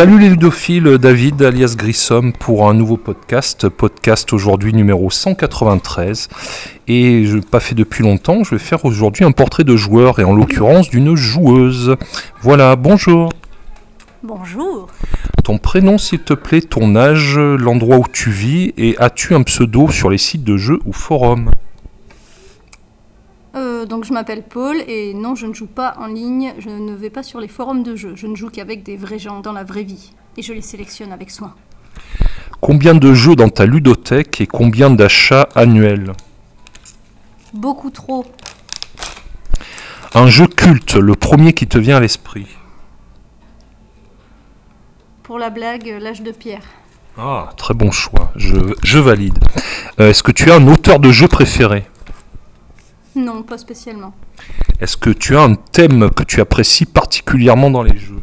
Salut les ludophiles, David alias Grissom pour un nouveau podcast, podcast aujourd'hui numéro 193 et je n'ai pas fait depuis longtemps, je vais faire aujourd'hui un portrait de joueur et en l'occurrence d'une joueuse. Voilà, bonjour. Bonjour. Ton prénom s'il te plaît, ton âge, l'endroit où tu vis et as-tu un pseudo sur les sites de jeux ou forums? Euh, donc je m'appelle Paul et non, je ne joue pas en ligne, je ne vais pas sur les forums de jeux, je ne joue qu'avec des vrais gens dans la vraie vie et je les sélectionne avec soin. Combien de jeux dans ta ludothèque et combien d'achats annuels? Beaucoup trop. Un jeu culte, le premier qui te vient à l'esprit Pour la blague, l'âge de pierre. Ah, très bon choix, je, je valide. Euh, Est-ce que tu as un auteur de jeu préféré? Non, pas spécialement. Est-ce que tu as un thème que tu apprécies particulièrement dans les jeux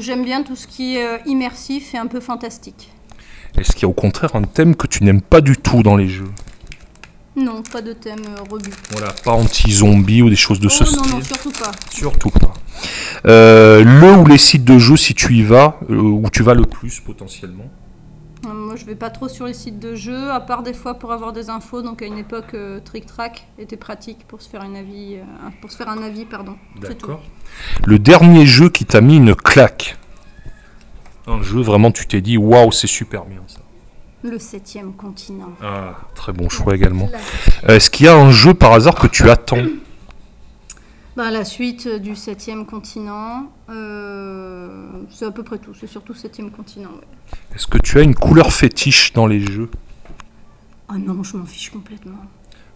J'aime bien tout ce qui est euh, immersif et un peu fantastique. Est-ce qu'il y a au contraire un thème que tu n'aimes pas du tout dans les jeux Non, pas de thème euh, rebut. Voilà, pas anti-zombie ou des choses de ce oh non, style non, surtout pas. Surtout pas. Euh, le ou les sites de jeux, si tu y vas, euh, où tu vas le plus potentiellement Moi, je vais pas trop sur les sites de jeux, à part des fois pour avoir des infos. Donc, à une époque, euh, Trick Track était pratique pour se faire un avis, euh, pour se faire un avis, pardon. D'accord. Le dernier jeu qui t'a mis une claque Un jeu vraiment, tu t'es dit, waouh, c'est super bien ça. Le septième continent. Ah, très bon choix également. Euh, Est-ce qu'il y a un jeu par hasard que tu attends bah, la suite du septième continent, euh, c'est à peu près tout. C'est surtout septième continent. ouais. Est-ce que tu as une couleur fétiche dans les jeux? Ah non, je m'en fiche complètement.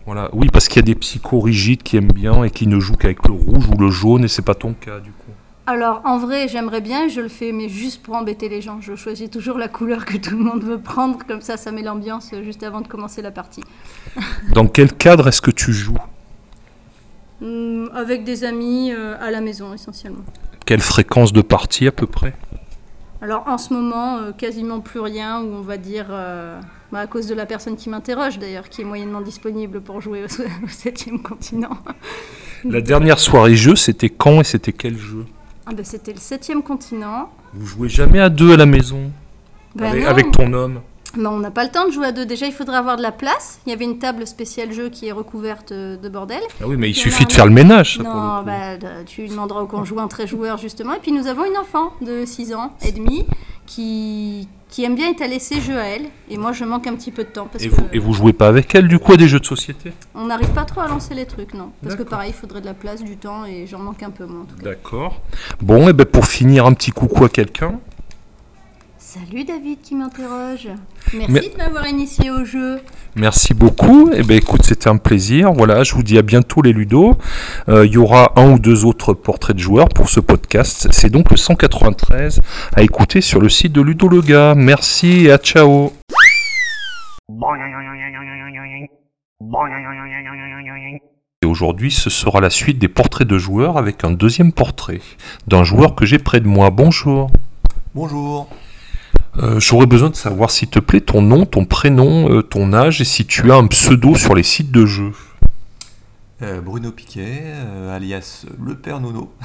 Voilà, oui, parce qu'il y a des psychos rigides qui aiment bien et qui ne jouent qu'avec le rouge ou le jaune, et c'est pas ton cas du coup. Alors, en vrai, j'aimerais bien, je le fais, mais juste pour embêter les gens. Je choisis toujours la couleur que tout le monde veut prendre, comme ça, ça met l'ambiance juste avant de commencer la partie. Dans quel cadre est-ce que tu joues? Avec des amis euh, à la maison, essentiellement. Quelle fréquence de partie à peu près? Alors, en ce moment, euh, quasiment plus rien, ou on va dire, euh, bah, à cause de la personne qui m'interroge d'ailleurs, qui est moyennement disponible pour jouer au, septième continent. La dernière soirée jeu, c'était quand et c'était quel jeu? Ah bah, C'était le septième continent. Vous jouez jamais à deux à la maison? Avec, non. avec ton homme? Bah, on n'a pas le temps de jouer à deux. Déjà, il faudrait avoir de la place. Il y avait une table spéciale jeu qui est recouverte euh, de bordel. Ah oui, mais il suffit de un faire le ménage. ça, non, bah, tu demanderas au conjoint très joueur, justement. Et puis, nous avons une enfant de 6 ans et demi qui, qui aime bien étaler ses jeux à elle. Et moi, je manque un petit peu de temps. Parce et, que vous, et vous jouez pas avec elle du coup à des jeux de société? On n'arrive pas trop à lancer les trucs, non. Parce que pareil, il faudrait de la place, du temps, et j'en manque un peu moins. en tout cas. D'accord. Bon, et ben pour finir, un petit coucou à quelqu'un. Salut David qui m'interroge. Merci Mais- de m'avoir initié au jeu. Merci beaucoup. Et ben écoute, c'était un plaisir. Voilà, je vous dis à bientôt les ludos. Euh, Il y aura un ou deux autres portraits de joueurs pour ce podcast. C'est donc le 193 à écouter sur le site de Ludo le gars. Merci et à ciao. Et aujourd'hui, ce sera la suite des portraits de joueurs avec un deuxième portrait d'un joueur que j'ai près de moi. Bonjour. Bonjour. Euh, J'aurais besoin de savoir, s'il te plaît, ton nom, ton prénom, euh, ton âge et si tu as un pseudo sur les sites de jeux. Euh, Bruno Piquet, euh, alias le Père Nono.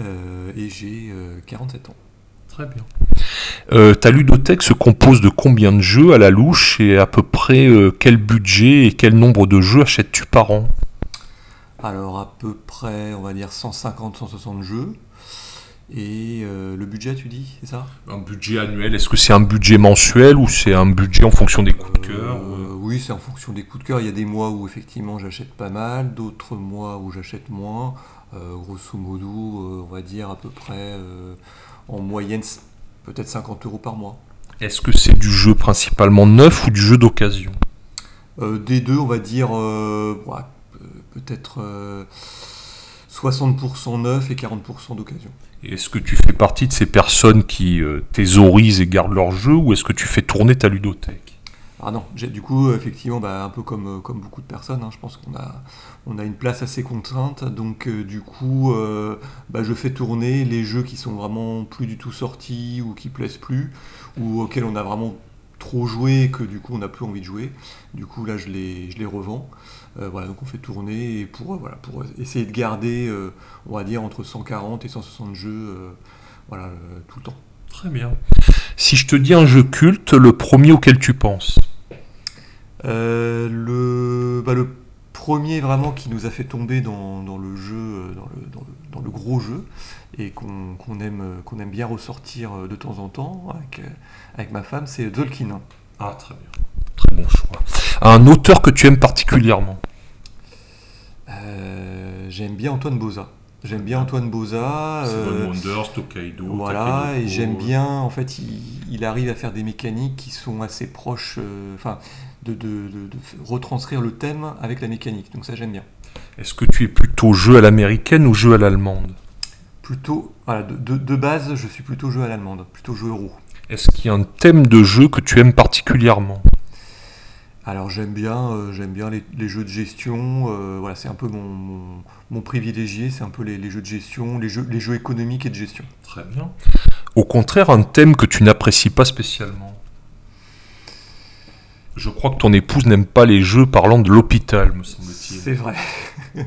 Euh, et j'ai euh, 47 ans. Très bien. Euh, ta ludothèque se compose de combien de jeux à la louche et à peu près euh, quel budget et quel nombre de jeux achètes-tu par an? Alors à peu près, on va dire 150-160 jeux. Et euh, le budget, tu dis, c'est ça? Un budget annuel, est-ce que c'est un budget mensuel ou c'est un budget en fonction des coups de cœur Euh, Oui, c'est en fonction des coups de cœur. Il y a des mois où effectivement j'achète pas mal, d'autres mois où j'achète moins. Euh, grosso modo, on va dire à peu près en moyenne peut-être 50 euros par mois. Est-ce que c'est du jeu principalement neuf ou du jeu d'occasion? Des deux, on va dire, ouais, peut-être 60% neuf et 40% d'occasion. Est-ce que tu fais partie de ces personnes qui euh, thésaurisent et gardent leur jeu ou est-ce que tu fais tourner ta ludothèque? Ah non, j'ai- du coup, effectivement, bah, un peu comme, euh, comme beaucoup de personnes, hein, je pense qu'on a, on a une place assez contrainte, donc euh, du coup, euh, bah, je fais tourner les jeux qui sont vraiment plus du tout sortis ou qui plaisent plus, ou auxquels on a vraiment trop joué et que du coup on n'a plus envie de jouer. Du coup, là, je les, je les revends. Euh, voilà, donc on fait tourner et pour, euh, voilà, pour essayer de garder, euh, on va dire, entre 140 et 160 jeux voilà, tout le temps. Très bien. Si je te dis un jeu culte, le premier auquel tu penses? Euh, le, bah, le premier vraiment qui nous a fait tomber dans, dans le jeu, dans le, dans le- dans le gros jeu, et qu'on aime, qu'on aime bien ressortir de temps en temps avec, avec ma femme, c'est Zolkin. Ah, très bien. Bon choix. Un auteur que tu aimes particulièrement Euh, J'aime bien Antoine Boza. J'aime bien Antoine Boza. Seven euh, Wonders, Tokaido. Voilà, Takenoko. et j'aime bien, en fait, il, il arrive à faire des mécaniques qui sont assez proches, euh, enfin, de, de- de- de retranscrire le thème avec la mécanique. Donc ça, j'aime bien. Est-ce que tu es plutôt jeu à l'américaine ou jeu à l'allemande? Plutôt, voilà, de, de- de base, je suis plutôt jeu à l'allemande, plutôt jeu euro. Est-ce qu'il y a un thème de jeu que tu aimes particulièrement? Alors j'aime bien, euh, j'aime bien les, les jeux de gestion. euh, voilà, c'est un peu mon, mon- mon privilégié. C'est un peu les, les jeux de gestion, les jeux, les jeux économiques et de gestion. Très bien. Au contraire, un thème que tu n'apprécies pas spécialement Je crois que ton épouse n'aime pas les jeux parlant de l'hôpital, me semble-t-il. C'est vrai.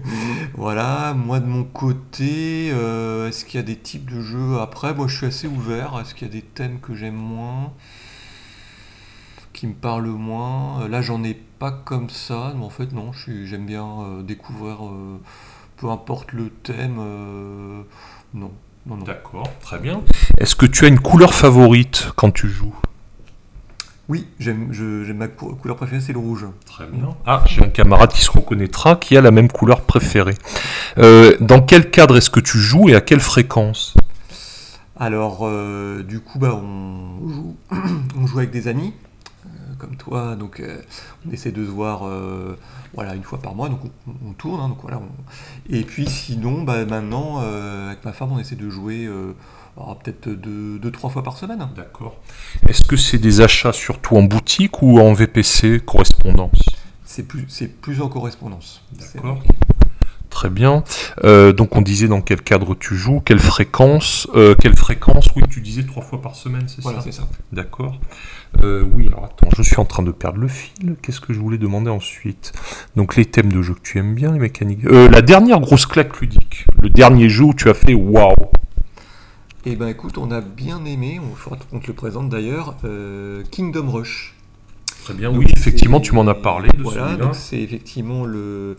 voilà, moi de mon côté, euh, est-ce qu'il y a des types de jeux après? Moi, je suis assez ouvert. Est-ce qu'il y a des thèmes que j'aime moins, qui me parlent moins Euh, Là, j'en ai pas comme ça. Mais en fait, non. J'aime bien euh, découvrir, euh, peu importe le thème. euh, non, non, non. D'accord, très bien. Est-ce que tu as une couleur favorite quand tu joues? Oui, j'aime, ma cou- couleur préférée, c'est le rouge. Très bien. Ah, j'ai un camarade qui se reconnaîtra, qui a la même couleur préférée. Dans quel cadre est-ce que tu joues et à quelle fréquence? Alors, du coup, bah, on, joue, on joue avec des amis, comme toi, donc euh, on essaie de se voir euh, voilà, une fois par mois, donc on, on tourne. hein, donc voilà, on- Et puis sinon, bah, maintenant, euh, avec ma femme, on essaie de jouer peut-être deux, deux, trois fois par semaine. D'accord. Est-ce que c'est des achats surtout en boutique ou en VPC correspondance? C'est plus, c'est plus en correspondance. D'accord. Très bien. Euh, donc on disait dans quel cadre tu joues, quelle fréquence, euh, quelle fréquence, oui, tu disais trois fois par semaine, c'est Voilà, ça c'est ça. D'accord. Euh, oui, alors attends, je suis en train de perdre le fil. Qu'est-ce que je voulais demander ensuite? Donc les thèmes de jeu que tu aimes bien, les mécaniques. La dernière grosse claque ludique, le dernier jeu où tu as fait waouh. Et ben écoute, on a bien aimé, on faudra qu'on te le présente d'ailleurs, Kingdom Rush. Très bien, Donc, oui, effectivement, tu m'en as parlé de Voilà, donc c'est effectivement le,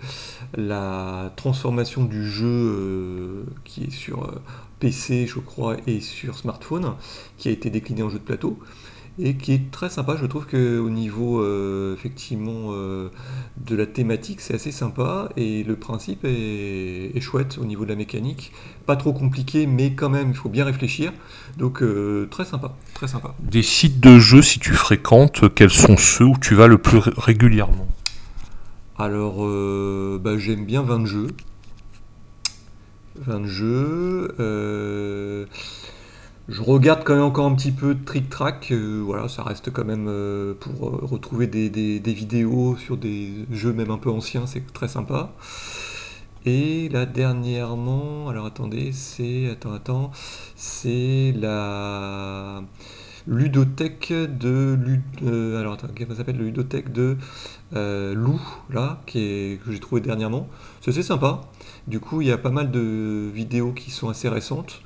la transformation du jeu euh, qui est sur euh, PC, je crois, et sur smartphone, qui a été décliné en jeu de plateau et qui est très sympa. Je trouve que au niveau euh, effectivement euh, de la thématique, c'est assez sympa et le principe est, est chouette au niveau de la mécanique. Pas trop compliqué, mais quand même, il faut bien réfléchir. Donc euh, très sympa, très sympa. Des sites de jeux, si tu fréquentes, quels sont ceux où tu vas le plus ré- régulièrement? Alors, bah, j'aime bien 20 jeux. 20 jeux. Je regarde quand même encore un petit peu Trick Track. euh, voilà, ça reste quand même euh, pour euh, retrouver des, vidéos sur des jeux même un peu anciens, c'est très sympa. Et là, dernièrement, alors attendez, c'est. Attends, attends. C'est la ludothèque de. Lud- alors attends, comment ça s'appelle Le ludothèque de Lou, là, qui est, que j'ai trouvé dernièrement. C'est sympa. Du coup, il y a pas mal de vidéos qui sont assez récentes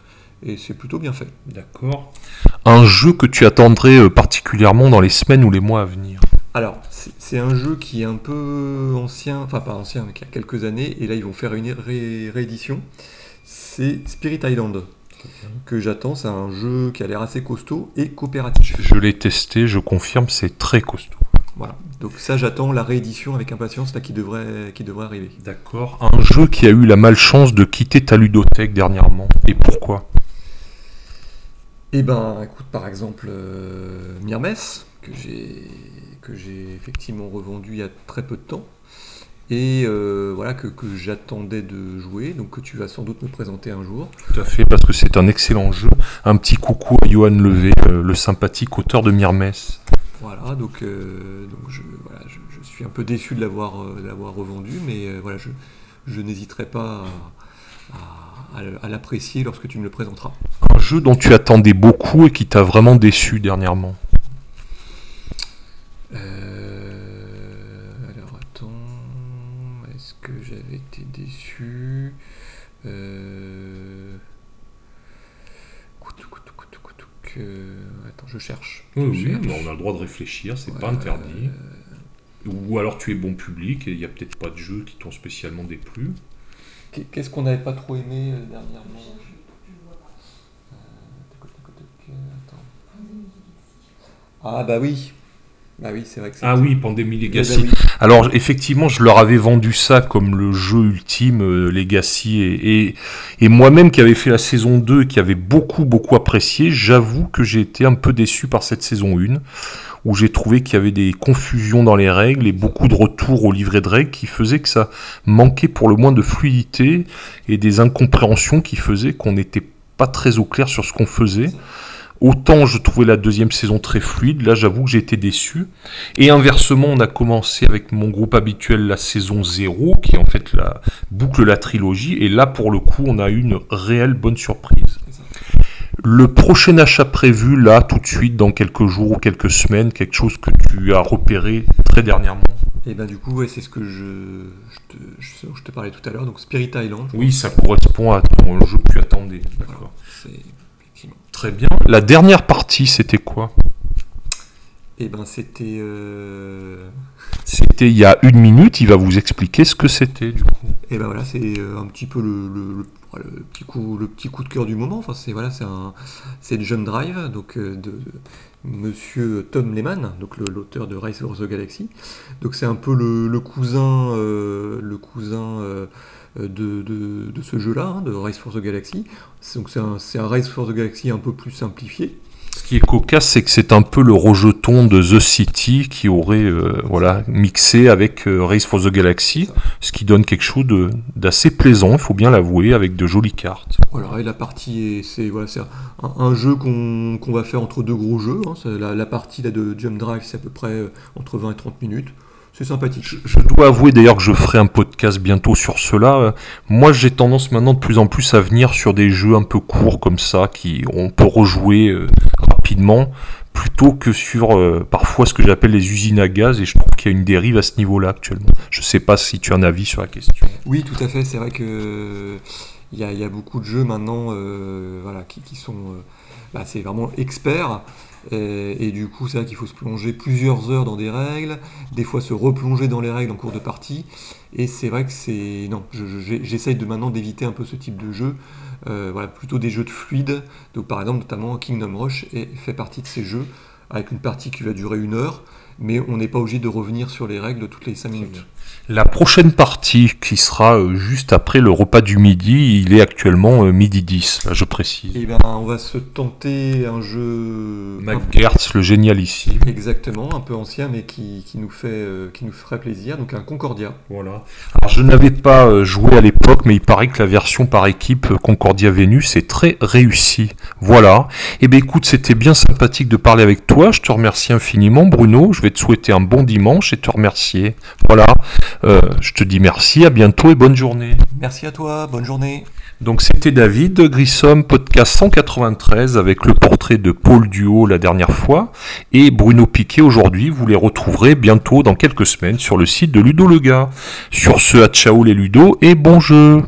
et c'est plutôt bien fait. D'accord. Un jeu que tu attendrais euh, particulièrement dans les semaines ou les mois à venir Alors, c'est c'est un jeu qui est un peu ancien, enfin pas ancien, mais qui a quelques années, et là ils vont faire une ré- réédition. C'est Spirit Island, que j'attends. C'est un jeu qui a l'air assez costaud et coopératif. Je l'ai testé, je confirme, c'est très costaud. Voilà. Donc ça, j'attends la réédition avec impatience, là, qui devrait, qui devrait arriver. D'accord. Un jeu qui a eu la malchance de quitter ta ludothèque dernièrement. Et pourquoi? Eh ben, écoute, par exemple, euh, Myrmes, que j'ai que j'ai effectivement revendu il y a très peu de temps. et euh, voilà que, que j'attendais de jouer, donc que tu vas sans doute me présenter un jour. Tout à fait, parce que c'est un excellent jeu. Un petit coucou à Johan Levé, euh, le sympathique auteur de Myrmes. Voilà, donc, euh, donc je, voilà, je, je suis un peu déçu de l'avoir revendu, mais voilà, je, je n'hésiterai pas à, à- à- à l'apprécier lorsque tu me le présenteras. Jeu dont tu attendais beaucoup et qui t'a vraiment déçu dernièrement. Euh, alors attends, est-ce que j'avais été déçu euh... coutou, coutou, coutou, coutou, que- Attends, je cherche. Je cherche. on a le droit de réfléchir, c'est pas interdit. Ou alors tu es bon public et il n'y a peut-être pas de jeux qui t'ont spécialement déplu. Qu'est- Qu'est-ce qu'on n'avait pas trop aimé euh, dernièrement Ah bah oui, bah oui, c'est vrai que c'est. Ah oui, Pandémie Eh Legacy. ben oui. Alors effectivement, je leur avais vendu ça comme le jeu ultime euh, Legacy et, et, et moi-même qui avais fait la saison 2 et qui avait beaucoup beaucoup apprécié, j'avoue que j'ai été un peu déçu par cette saison 1 où j'ai trouvé qu'il y avait des confusions dans les règles et beaucoup de retours au livret de règles qui faisaient que ça manquait pour le moins de fluidité et des incompréhensions qui faisaient qu'on n'était pas très au clair sur ce qu'on faisait. Autant je trouvais la deuxième saison très fluide, là j'avoue que j'ai été déçu. Et inversement, on a commencé avec mon groupe habituel la saison 0, qui est en fait la boucle la trilogie, et là pour le coup, on a eu une réelle bonne surprise. Le prochain achat prévu, là, tout de suite, dans quelques jours ou quelques semaines, quelque chose que tu as repéré très dernièrement. Et ben du coup, ouais, c'est ce que je, je, te, je, je te parlais tout à l'heure, donc Spirit Island. Oui, ça correspond à ton jeu que tu attendais. Voilà, effectivement. Très bien. La dernière partie, c'était quoi? Et ben c'était. euh, C'était il y a une minute, il va vous expliquer ce que c'était du coup. Et ben voilà, c'est euh, un petit peu le, le- le- voilà, le petit coup, le petit coup de cœur du moment. Enfin, c'est voilà, c'est un, c'est le Jump Drive, donc euh, de, de Monsieur Tom Lehman, donc l'auteur de Rise for the Galaxy. Donc c'est un peu le, le cousin, le cousin euh, de, de- de ce jeu-là, hein, de Rise for the Galaxy. Donc c'est un, c'est un Rise for the Galaxy un peu plus simplifié. Ce qui est cocasse, c'est que c'est un peu le rejeton de The City qui aurait euh, voilà, mixé avec euh, Race for the Galaxy, ce qui donne quelque chose de- d'assez plaisant, il faut bien l'avouer, avec de jolies cartes. Voilà, et la partie est, c'est voilà, c'est un, un jeu qu'on qu'on va faire entre deux gros jeux. hein. La, la partie là, de Jump Drive, c'est à peu près euh, entre 20 et 30 minutes. C'est sympathique. Je, je dois avouer d'ailleurs que je ferai un podcast bientôt sur cela. Moi, j'ai tendance maintenant de plus en plus à venir sur des jeux un peu courts comme ça, qui on peut rejouer euh, rapidement, plutôt que sur euh, parfois ce que j'appelle les usines à gaz, et je trouve qu'il y a une dérive à ce niveau-là actuellement. Je sais pas si tu as un avis sur la question. Oui, tout à fait. C'est vrai que il y a, il y a beaucoup de jeux maintenant, euh, voilà, qui, qui sont, euh, bah, c'est vraiment experts. Et, et du coup, c'est vrai qu'il faut se plonger plusieurs heures dans des règles, des fois se replonger dans les règles en cours de partie. Et c'est vrai que c'est non, je- je- j'ai- j'essaye de maintenant d'éviter un peu ce type de jeu. Euh, voilà, plutôt des jeux de fluide. Donc par exemple, notamment Kingdom Rush est- fait partie de ces jeux avec une partie qui va durer une heure, mais on n'est pas obligé de revenir sur les règles toutes les 5 minutes. La prochaine partie, qui sera euh, juste après le repas du midi, il est actuellement euh, midi 10, là je précise. Et ben, on va se tenter un jeu McGertz, le génialissime. Exactement, un peu ancien, mais qui, qui nous fait, euh, qui nous ferait plaisir. Donc un Concordia. Voilà. Alors je n'avais pas joué à l'époque, mais il paraît que la version par équipe Concordia Vénus est très réussie. Voilà. Eh bien écoute, c'était bien sympathique de parler avec toi. Je te remercie infiniment, Bruno. Je vais te souhaiter un bon dimanche et te remercier. Voilà. Euh, je te dis merci, à bientôt et bonne journée. Merci à toi, bonne journée. Donc c'était David Grissom, podcast 193 avec le portrait de Paul Duo la dernière fois et Bruno Piquet aujourd'hui. Vous les retrouverez bientôt dans quelques semaines sur le site de Ludo le gars. Sur ce, à ciao les Ludo et bon jeu.